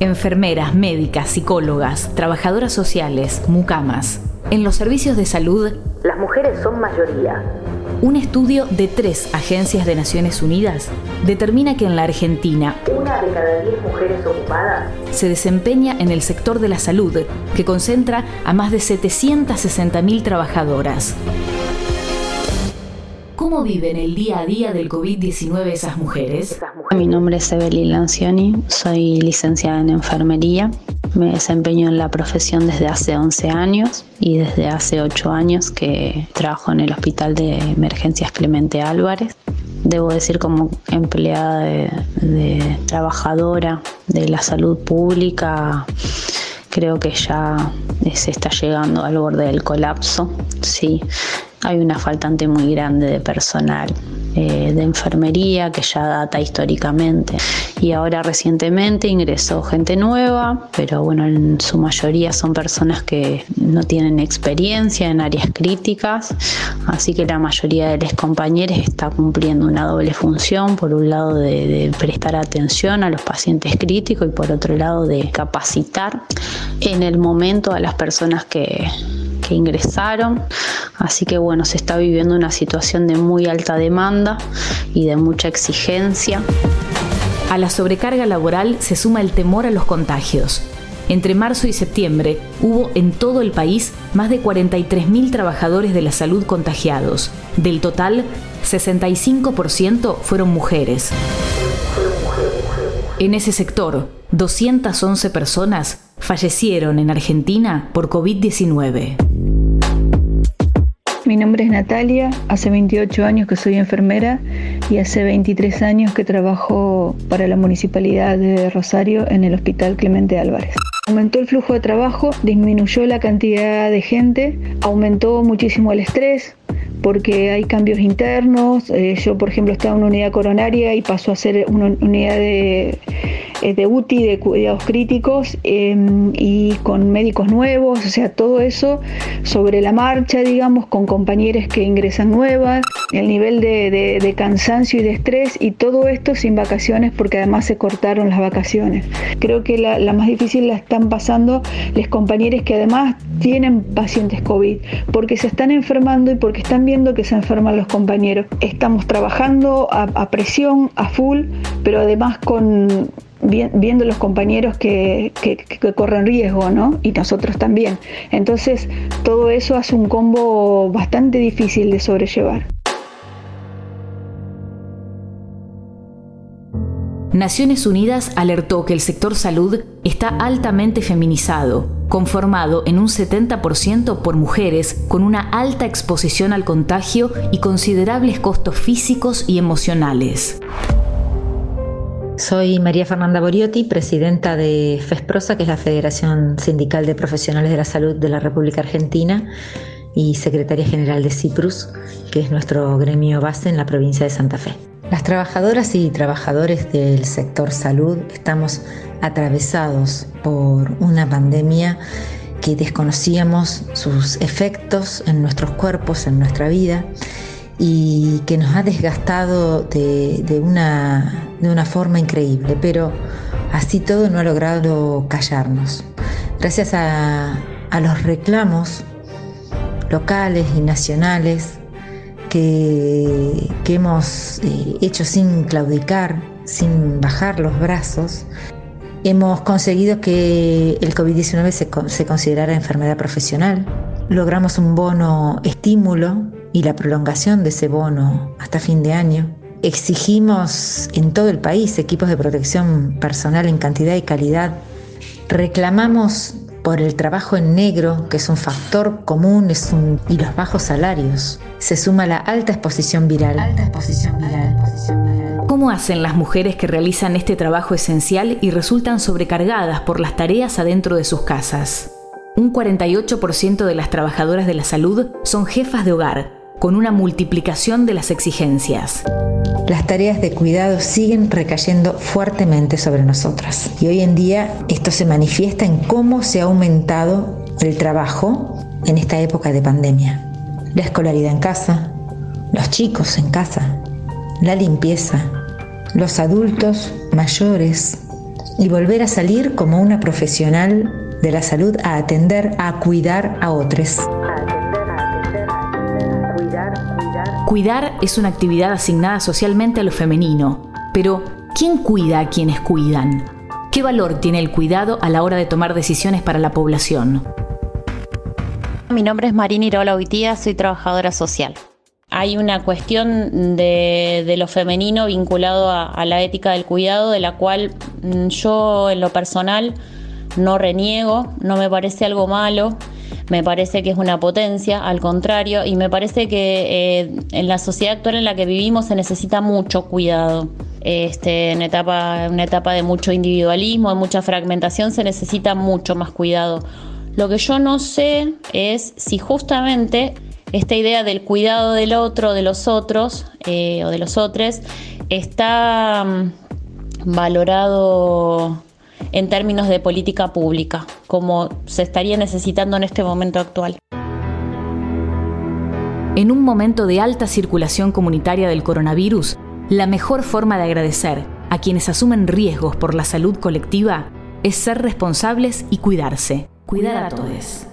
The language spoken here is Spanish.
enfermeras, médicas, psicólogas, trabajadoras sociales, mucamas. En los servicios de salud, las mujeres son mayoría. Un estudio de tres agencias de Naciones Unidas determina que en la Argentina una de cada diez mujeres ocupadas se desempeña en el sector de la salud, que concentra a más de 760.000 trabajadoras. ¿Cómo viven el día a día del COVID-19 esas mujeres? Mi nombre es Evelyn Lancioni, soy licenciada en enfermería. Me desempeño en la profesión desde hace 11 años y desde hace 8 años que trabajo en el Hospital de Emergencias Clemente Álvarez. Debo decir como empleada de, de trabajadora de la salud pública, creo que ya se está llegando al borde del colapso. Sí, hay una faltante muy grande de personal eh, de enfermería que ya data históricamente. Y ahora recientemente ingresó gente nueva, pero bueno, en su mayoría son personas que no tienen experiencia en áreas críticas, así que la mayoría de los compañeros está cumpliendo una doble función, por un lado de, de prestar atención a los pacientes críticos y por otro lado de capacitar en el momento a las personas que ingresaron. Así que bueno, se está viviendo una situación de muy alta demanda y de mucha exigencia. A la sobrecarga laboral se suma el temor a los contagios. Entre marzo y septiembre hubo en todo el país más de 43.000 trabajadores de la salud contagiados. Del total, 65% fueron mujeres. En ese sector, 211 personas fallecieron en Argentina por COVID-19. Mi nombre es Natalia, hace 28 años que soy enfermera y hace 23 años que trabajo para la Municipalidad de Rosario en el Hospital Clemente Álvarez. Aumentó el flujo de trabajo, disminuyó la cantidad de gente, aumentó muchísimo el estrés, porque hay cambios internos. Eh, yo, por ejemplo, estaba en una unidad coronaria y pasó a ser una unidad de de UTI, de cuidados críticos em, y con médicos nuevos, o sea, todo eso sobre la marcha, digamos, con compañeras que ingresan nuevas, el nivel de, cansancio y de estrés y todo esto sin vacaciones porque además se cortaron las vacaciones. Creo que la, más difícil la están pasando las compañeras que además tienen pacientes COVID porque se están enfermando y porque están viendo que se enferman los compañeros. Estamos trabajando a presión, a full, pero además con viendo los compañeros que, corren riesgo, ¿no? Y nosotros también. Entonces, todo eso hace un combo bastante difícil de sobrellevar. Naciones Unidas alertó que el sector salud está altamente feminizado, conformado en un 70% por mujeres con una alta exposición al contagio y considerables costos físicos y emocionales. Soy María Fernanda Boriotti, presidenta de FESPROSA, que es la Federación Sindical de Profesionales de la Salud de la República Argentina, y secretaria general de CIPRUS, que es nuestro gremio base en la provincia de Santa Fe. Las trabajadoras y trabajadores del sector salud estamos atravesados por una pandemia que desconocíamos sus efectos en nuestros cuerpos, en nuestra vida y que nos ha desgastado de, una, de una forma increíble, pero así todo no ha logrado callarnos. Gracias a, los reclamos locales y nacionales que, hemos eh, hecho sin claudicar, sin bajar los brazos, hemos conseguido que el COVID-19 se, se considerara enfermedad profesional. Logramos un bono estímulo y la prolongación de ese bono hasta fin de año. Exigimos en todo el país equipos de protección personal en cantidad y calidad. Reclamamos por el trabajo en negro, que es un factor común, es un, y los bajos salarios. Se suma la alta exposición viral. Alta exposición viral. ¿Cómo hacen las mujeres que realizan este trabajo esencial y resultan sobrecargadas por las tareas adentro de sus casas? Un 48% de las trabajadoras de la salud son jefas de hogar, con una multiplicación de las exigencias. Las tareas de cuidado siguen recayendo fuertemente sobre nosotras y hoy en día esto se manifiesta en cómo se ha aumentado el trabajo en esta época de pandemia. La escolaridad en casa, los chicos en casa, la limpieza, los adultos mayores y volver a salir como una profesional de la salud a atender, a cuidar a otros. Cuidar es una actividad asignada socialmente a lo femenino, pero ¿quién cuida a quienes cuidan? ¿Qué valor tiene el cuidado a la hora de tomar decisiones para la población? Mi nombre es Marina Irola Uitía, soy trabajadora social. Hay una cuestión de, lo femenino vinculado a, la ética del cuidado, de la cual mm, yo en lo personal no reniego, no me parece algo malo, me parece que es una potencia, al contrario, y me parece que eh, en la sociedad actual en la que vivimos se necesita mucho cuidado. Este, en etapa, una etapa de mucho individualismo, de mucha fragmentación, se necesita mucho más cuidado. Lo que yo no sé es si justamente esta idea del cuidado del otro, de los otros eh, o de los otros, está mm, valorado en términos de política pública, como se estaría necesitando en este momento actual. En un momento de alta circulación comunitaria del coronavirus, la mejor forma de agradecer a quienes asumen riesgos por la salud colectiva es ser responsables y cuidarse. Cuidar a todos.